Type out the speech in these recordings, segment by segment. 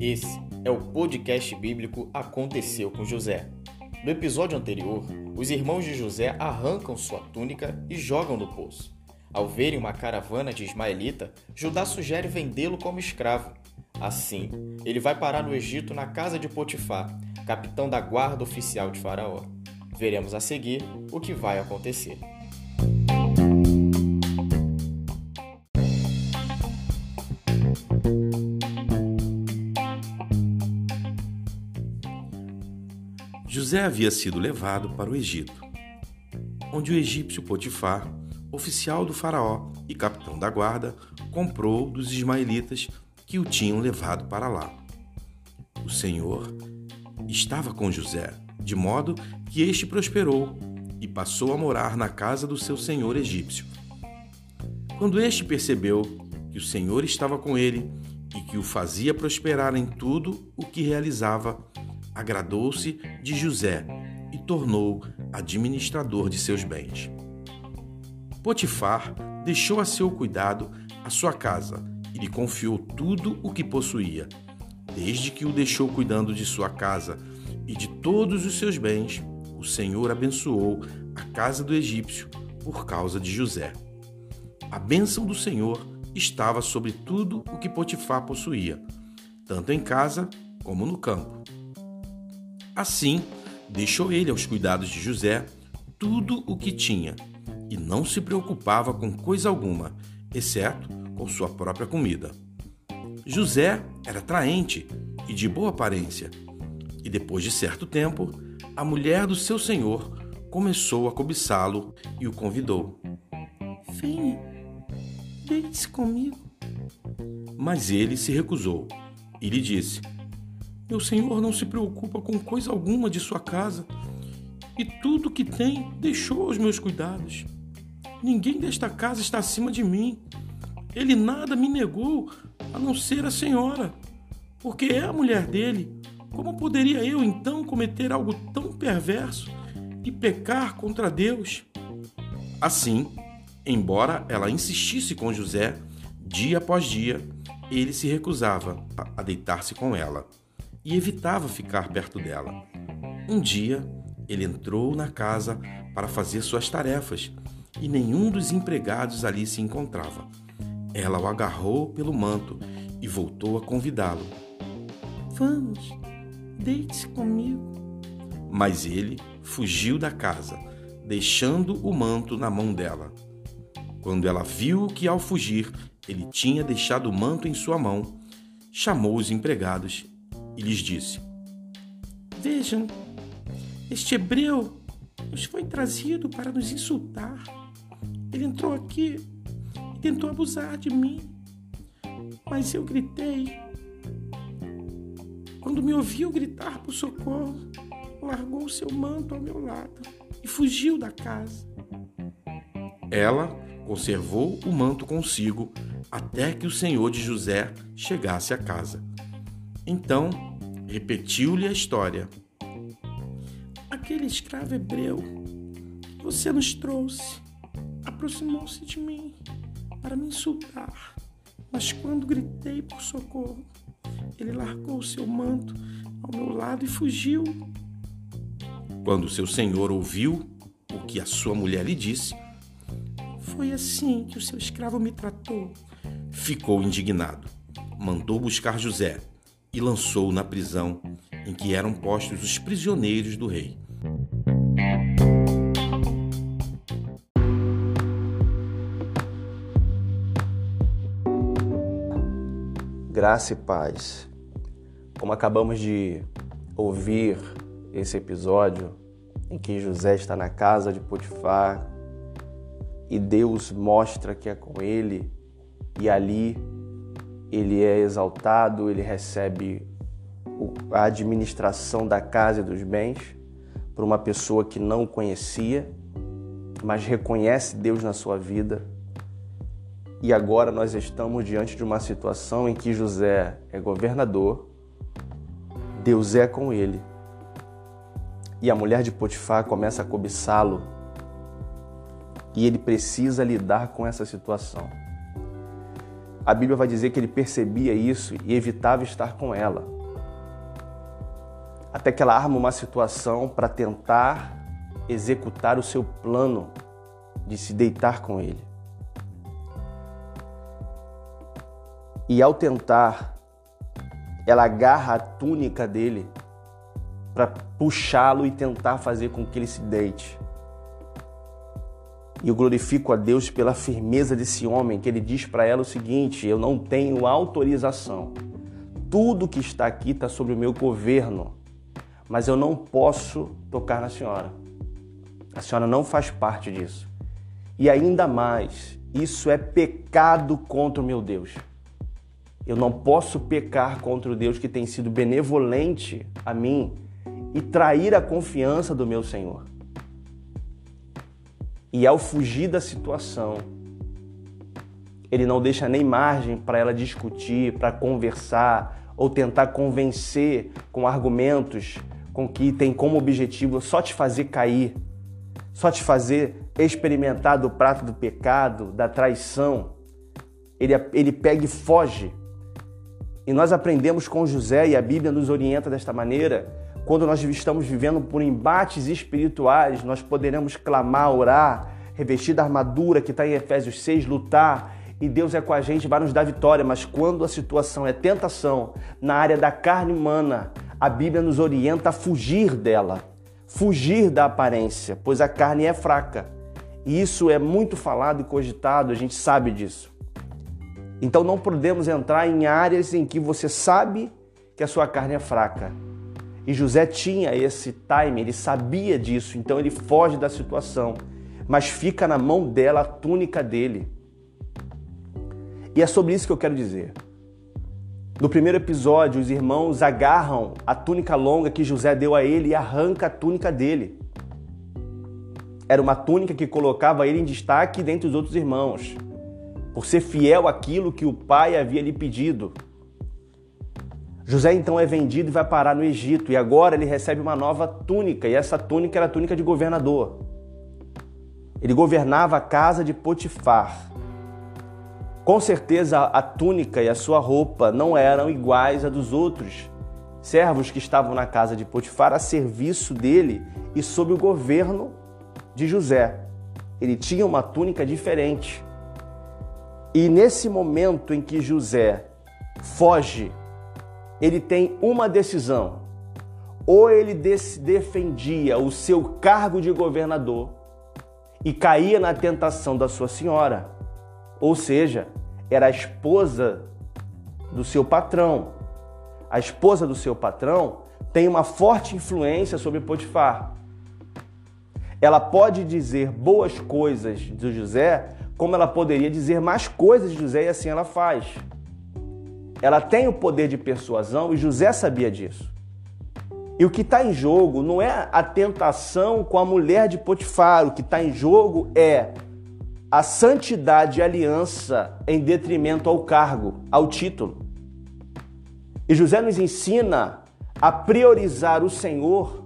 Esse é o podcast bíblico Aconteceu com José. No episódio anterior, os irmãos de José arrancam sua túnica e jogam no poço. Ao verem uma caravana de ismaelita, Judá sugere vendê-lo como escravo. Assim, ele vai parar no Egito na casa de Potifar, capitão da guarda oficial de Faraó. Veremos a seguir o que vai acontecer. José havia sido levado para o Egito, onde o egípcio Potifar, oficial do faraó e capitão da guarda, comprou dos ismaelitas que o tinham levado para lá. O Senhor estava com José, de modo que este prosperou e passou a morar na casa do seu senhor egípcio. Quando este percebeu que o Senhor estava com ele e que o fazia prosperar em tudo o que realizava, agradou-se de José e tornou administrador de seus bens. Potifar deixou a seu cuidado a sua casa e lhe confiou tudo o que possuía. Desde que o deixou cuidando de sua casa e de todos os seus bens, o Senhor abençoou a casa do egípcio por causa de José. A bênção do Senhor estava sobre tudo o que Potifar possuía, tanto em casa como no campo. Assim, deixou ele aos cuidados de José tudo o que tinha e não se preocupava com coisa alguma, exceto com sua própria comida. José era atraente e de boa aparência, e depois de certo tempo, a mulher do seu senhor começou a cobiçá-lo e o convidou. Venha, deite-se comigo. Mas ele se recusou e lhe disse: meu senhor não se preocupa com coisa alguma de sua casa e tudo que tem deixou aos meus cuidados. Ninguém desta casa está acima de mim. Ele nada me negou a não ser a senhora, porque é a mulher dele. Como poderia eu então cometer algo tão perverso e pecar contra Deus? Assim, embora ela insistisse com José, dia após dia, ele se recusava a deitar-se com ela e evitava ficar perto dela. Um dia, ele entrou na casa para fazer suas tarefas e nenhum dos empregados ali se encontrava. Ela o agarrou pelo manto e voltou a convidá-lo. Vamos, deite-se comigo. Mas ele fugiu da casa, deixando o manto na mão dela. Quando ela viu que ao fugir ele tinha deixado o manto em sua mão, chamou os empregados e lhes disse: Vejam, este hebreu nos foi trazido para nos insultar. Ele entrou aqui e tentou abusar de mim, mas eu gritei. Quando me ouviu gritar por socorro, largou seu manto ao meu lado e fugiu da casa. Ela conservou o manto consigo até que o senhor de José chegasse à casa. Então repetiu-lhe a história. Aquele escravo hebreu que você nos trouxe aproximou-se de mim para me insultar, mas quando gritei por socorro, ele largou seu manto ao meu lado e fugiu. Quando seu senhor ouviu o que a sua mulher lhe disse, foi assim que o seu escravo me tratou. Ficou indignado. Mandou buscar José e lançou-o na prisão em que eram postos os prisioneiros do rei. Graça e paz. Como acabamos de ouvir esse episódio em que José está na casa de Potifar e Deus mostra que é com ele e ali ele é exaltado, ele recebe a administração da casa e dos bens por uma pessoa que não o conhecia, mas reconhece Deus na sua vida. E agora nós estamos diante de uma situação em que José é governador, Deus é com ele. E a mulher de Potifar começa a cobiçá-lo. E ele precisa lidar com essa situação. A Bíblia vai dizer que ele percebia isso e evitava estar com ela. Até que ela arma uma situação para tentar executar o seu plano de se deitar com ele. E ao tentar, ela agarra a túnica dele para puxá-lo e tentar fazer com que ele se deite. E eu glorifico a Deus pela firmeza desse homem, que ele diz para ela o seguinte: Eu não tenho autorização. Tudo que está aqui está sobre o meu governo, mas eu não posso tocar na senhora. A senhora não faz parte disso. E ainda mais, isso é pecado contra o meu Deus. Eu não posso pecar contra o Deus que tem sido benevolente a mim e trair a confiança do meu Senhor. E ao fugir da situação, ele não deixa nem margem para ela discutir, para conversar ou tentar convencer com argumentos com que tem como objetivo só te fazer cair, só te fazer experimentar do prato do pecado, da traição. Ele, ele pega e foge. E nós aprendemos com José, e a Bíblia nos orienta desta maneira, quando nós estamos vivendo por embates espirituais, nós poderemos clamar, orar, revestir da armadura que está em Efésios 6, lutar, e Deus é com a gente, vai nos dar vitória. Mas quando a situação é tentação na área da carne humana, a Bíblia nos orienta a fugir dela, fugir da aparência, pois a carne é fraca. E isso é muito falado e cogitado, a gente sabe disso. Então não podemos entrar em áreas em que você sabe que a sua carne é fraca. E José tinha esse time, ele sabia disso, então ele foge da situação, mas fica na mão dela a túnica dele. E é sobre isso que eu quero dizer. No primeiro episódio, os irmãos agarram a túnica longa que José deu a ele e arranca a túnica dele. Era uma túnica que colocava ele em destaque dentre os outros irmãos, por ser fiel àquilo que o pai havia lhe pedido. José então é vendido e vai parar no Egito, e agora ele recebe uma nova túnica, e essa túnica era a túnica de governador. Ele governava a casa de Potifar. Com certeza a túnica e a sua roupa não eram iguais a dos outros servos que estavam na casa de Potifar a serviço dele e sob o governo de José. Ele tinha uma túnica diferente. E nesse momento em que José foge ele tem uma decisão. Ou ele defendia o seu cargo de governador e caía na tentação da sua senhora, ou seja, era a esposa do seu patrão. A esposa do seu patrão tem uma forte influência sobre Potifar. Ela pode dizer boas coisas de José, como ela poderia dizer mais coisas de José e assim ela faz. Ela tem o poder de persuasão e José sabia disso. E o que está em jogo não é a tentação com a mulher de Potifar, o que está em jogo é a santidade e aliança em detrimento ao cargo, ao título. E José nos ensina a priorizar o Senhor,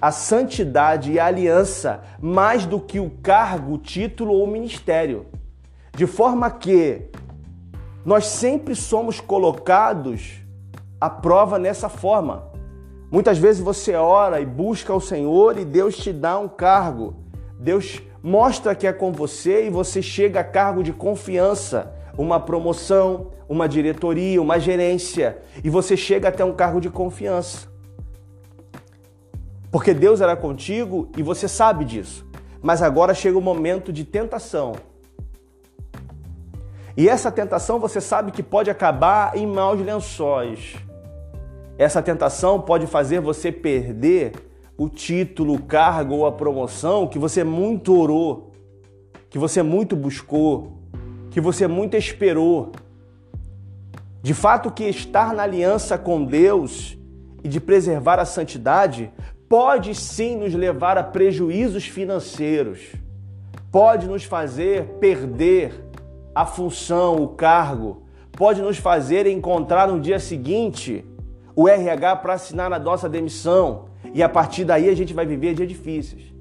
a santidade e a aliança, mais do que o cargo, título ou ministério. De forma que nós sempre somos colocados à prova nessa forma. Muitas vezes você ora e busca o Senhor e Deus te dá um cargo. Deus mostra que é com você e você chega a cargo de confiança, uma promoção, uma diretoria, uma gerência, e você chega até um cargo de confiança. Porque Deus era contigo e você sabe disso. Mas agora chega o momento de tentação e essa tentação você sabe que pode acabar em maus lençóis. Essa tentação pode fazer você perder o título, o cargo ou a promoção que você muito orou, que você muito buscou, que você muito esperou. De fato, que estar na aliança com Deus e de preservar a santidade pode sim nos levar a prejuízos financeiros, pode nos fazer perder a função, o cargo, pode nos fazer encontrar no dia seguinte o RH para assinar a nossa demissão e a partir daí a gente vai viver dias difíceis.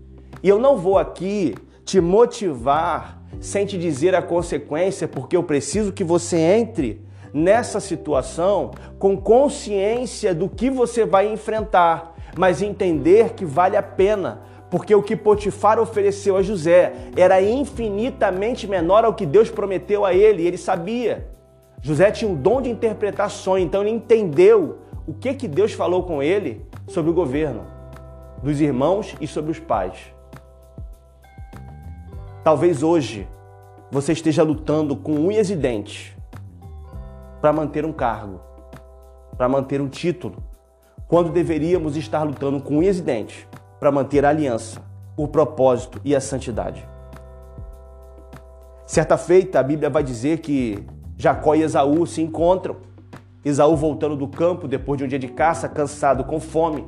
E eu não vou aqui te motivar sem te dizer a consequência, porque eu preciso que você entre nessa situação com consciência do que você vai enfrentar, mas entender que vale a pena, porque o que Potifar ofereceu a José era infinitamente menor ao que Deus prometeu a ele, e ele sabia. José tinha um dom de interpretar sonho, então ele entendeu o que, que Deus falou com ele sobre o governo dos irmãos e sobre os pais. Talvez hoje você esteja lutando com unhas e dentes para manter um cargo, para manter um título, quando deveríamos estar lutando com unhas e dentes para manter a aliança, o propósito e a santidade. Certa feita, a Bíblia vai dizer que Jacó e Esaú se encontram. Esaú voltando do campo depois de um dia de caça, cansado, com fome.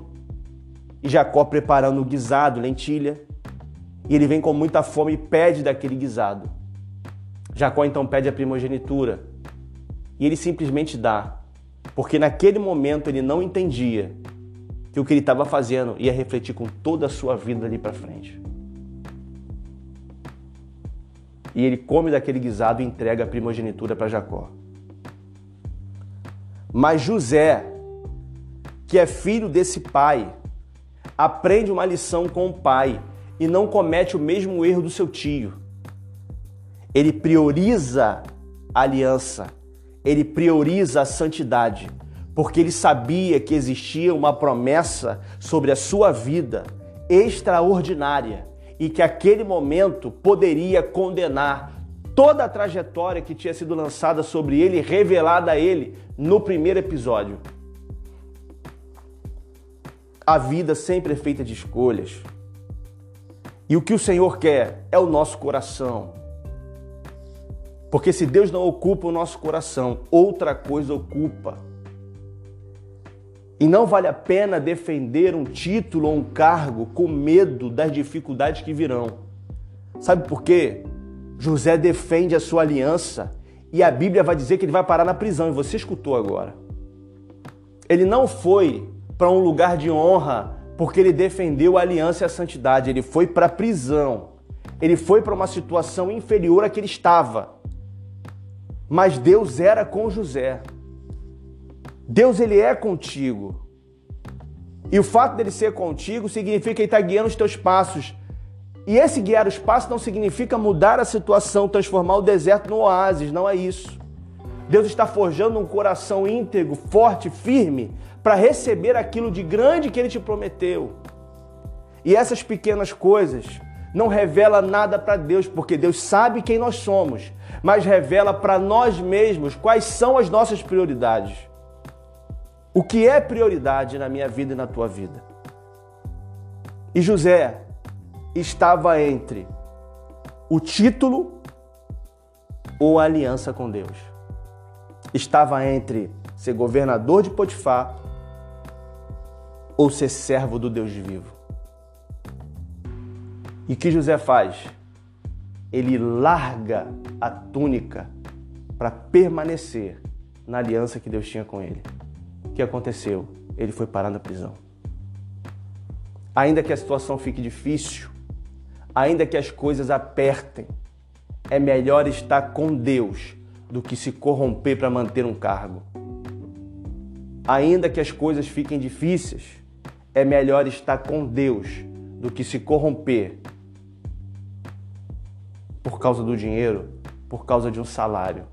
E Jacó preparando guisado, lentilha. E ele vem com muita fome e pede daquele guisado. Jacó então pede a primogenitura. E ele simplesmente dá. Porque naquele momento ele não entendia que o que ele estava fazendo ia refletir com toda a sua vida ali para frente. E ele come daquele guisado e entrega a primogenitura para Jacó. Mas José, que é filho desse pai, aprende uma lição com o pai e não comete o mesmo erro do seu tio. Ele prioriza a aliança, ele prioriza a santidade porque ele sabia que existia uma promessa sobre a sua vida extraordinária e que aquele momento poderia condenar toda a trajetória que tinha sido lançada sobre ele, revelada a ele no primeiro episódio. A vida sempre é feita de escolhas. E o que o Senhor quer é o nosso coração. Porque se Deus não ocupa o nosso coração, outra coisa ocupa. E não vale a pena defender um título ou um cargo com medo das dificuldades que virão. Sabe por quê? José defende a sua aliança e a Bíblia vai dizer que ele vai parar na prisão, e você escutou agora. Ele não foi para um lugar de honra porque ele defendeu a aliança e a santidade, ele foi para a prisão. Ele foi para uma situação inferior à que ele estava. Mas Deus era com José. Deus ele é contigo. E o fato dele ser contigo significa que ele está guiando os teus passos. E esse guiar os passos não significa mudar a situação, transformar o deserto no oásis, não é isso. Deus está forjando um coração íntegro, forte, firme, para receber aquilo de grande que ele te prometeu. E essas pequenas coisas não revela nada para Deus, porque Deus sabe quem nós somos, mas revela para nós mesmos quais são as nossas prioridades. O que é prioridade na minha vida e na tua vida? E José estava entre o título ou a aliança com Deus. Estava entre ser governador de Potifar ou ser servo do Deus vivo. E que José faz? Ele larga a túnica para permanecer na aliança que Deus tinha com ele que aconteceu? Ele foi parar na prisão. Ainda que a situação fique difícil, ainda que as coisas apertem, é melhor estar com Deus do que se corromper para manter um cargo. Ainda que as coisas fiquem difíceis, é melhor estar com Deus do que se corromper por causa do dinheiro, por causa de um salário.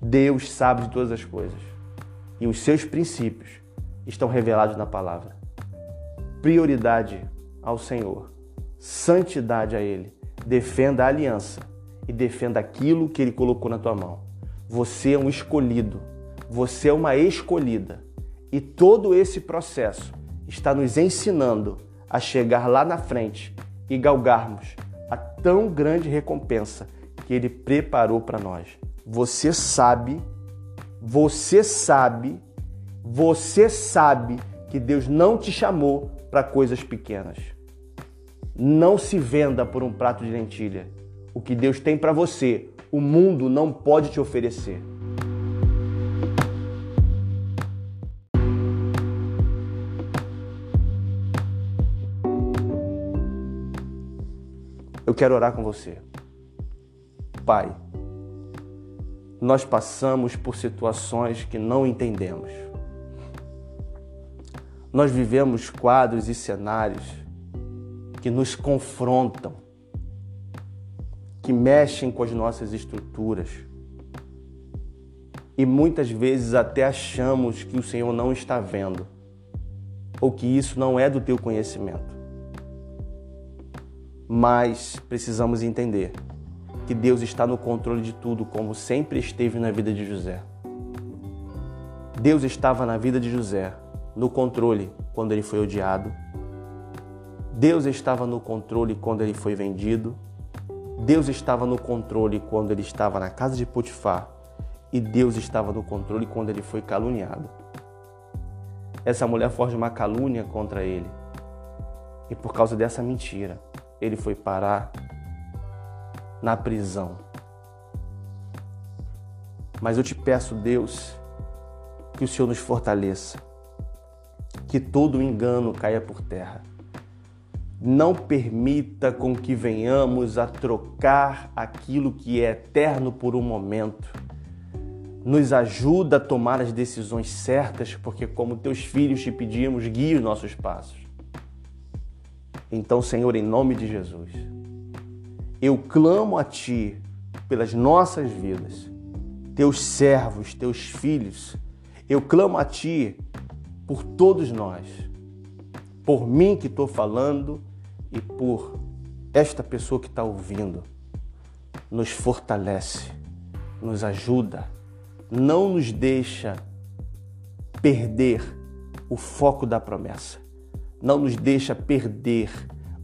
Deus sabe de todas as coisas e os seus princípios estão revelados na palavra. Prioridade ao Senhor, santidade a Ele. Defenda a aliança e defenda aquilo que Ele colocou na tua mão. Você é um escolhido, você é uma escolhida. E todo esse processo está nos ensinando a chegar lá na frente e galgarmos a tão grande recompensa que Ele preparou para nós. Você sabe você sabe, você sabe que Deus não te chamou para coisas pequenas. Não se venda por um prato de lentilha. O que Deus tem para você, o mundo não pode te oferecer. Eu quero orar com você. Pai, nós passamos por situações que não entendemos. Nós vivemos quadros e cenários que nos confrontam, que mexem com as nossas estruturas. E muitas vezes até achamos que o Senhor não está vendo, ou que isso não é do teu conhecimento. Mas precisamos entender que Deus está no controle de tudo, como sempre esteve na vida de José. Deus estava na vida de José, no controle quando ele foi odiado. Deus estava no controle quando ele foi vendido. Deus estava no controle quando ele estava na casa de Potifar. E Deus estava no controle quando ele foi caluniado. Essa mulher forja uma calúnia contra ele. E por causa dessa mentira, ele foi parar na prisão. Mas eu te peço, Deus, que o Senhor nos fortaleça, que todo engano caia por terra. Não permita com que venhamos a trocar aquilo que é eterno por um momento. Nos ajuda a tomar as decisões certas, porque, como teus filhos te pedimos, guie os nossos passos. Então, Senhor, em nome de Jesus, eu clamo a Ti pelas nossas vidas, teus servos, teus filhos. Eu clamo a Ti por todos nós, por mim que estou falando e por esta pessoa que está ouvindo. Nos fortalece, nos ajuda, não nos deixa perder o foco da promessa, não nos deixa perder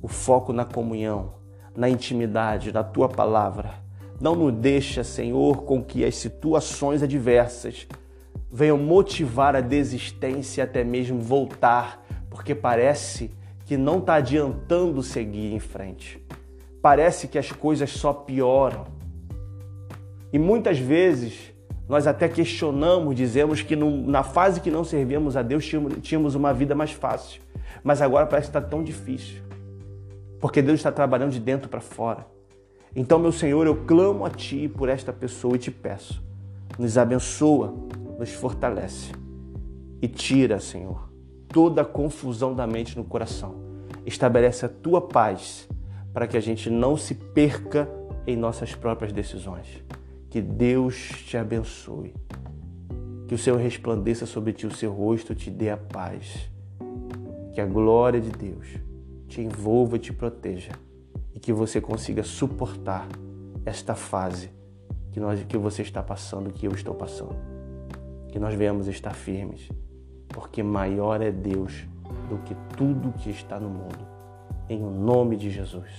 o foco na comunhão, na intimidade, na tua palavra. Não nos deixa, Senhor, com que as situações adversas venham motivar a desistência até mesmo voltar, porque parece que não está adiantando seguir em frente. Parece que as coisas só pioram. E muitas vezes nós até questionamos, dizemos que na fase que não servíamos a Deus tínhamos uma vida mais fácil, mas agora parece que está tão difícil porque Deus está trabalhando de dentro para fora. Então, meu Senhor, eu clamo a Ti por esta pessoa e te peço, nos abençoa, nos fortalece e tira, Senhor, toda a confusão da mente no coração. Estabelece a Tua paz para que a gente não se perca em nossas próprias decisões. Que Deus te abençoe. Que o Senhor resplandeça sobre ti o seu rosto, te dê a paz. Que a glória de Deus te envolva e te proteja e que você consiga suportar esta fase que, nós, que você está passando, que eu estou passando. Que nós venhamos estar firmes, porque maior é Deus do que tudo que está no mundo. Em nome de Jesus.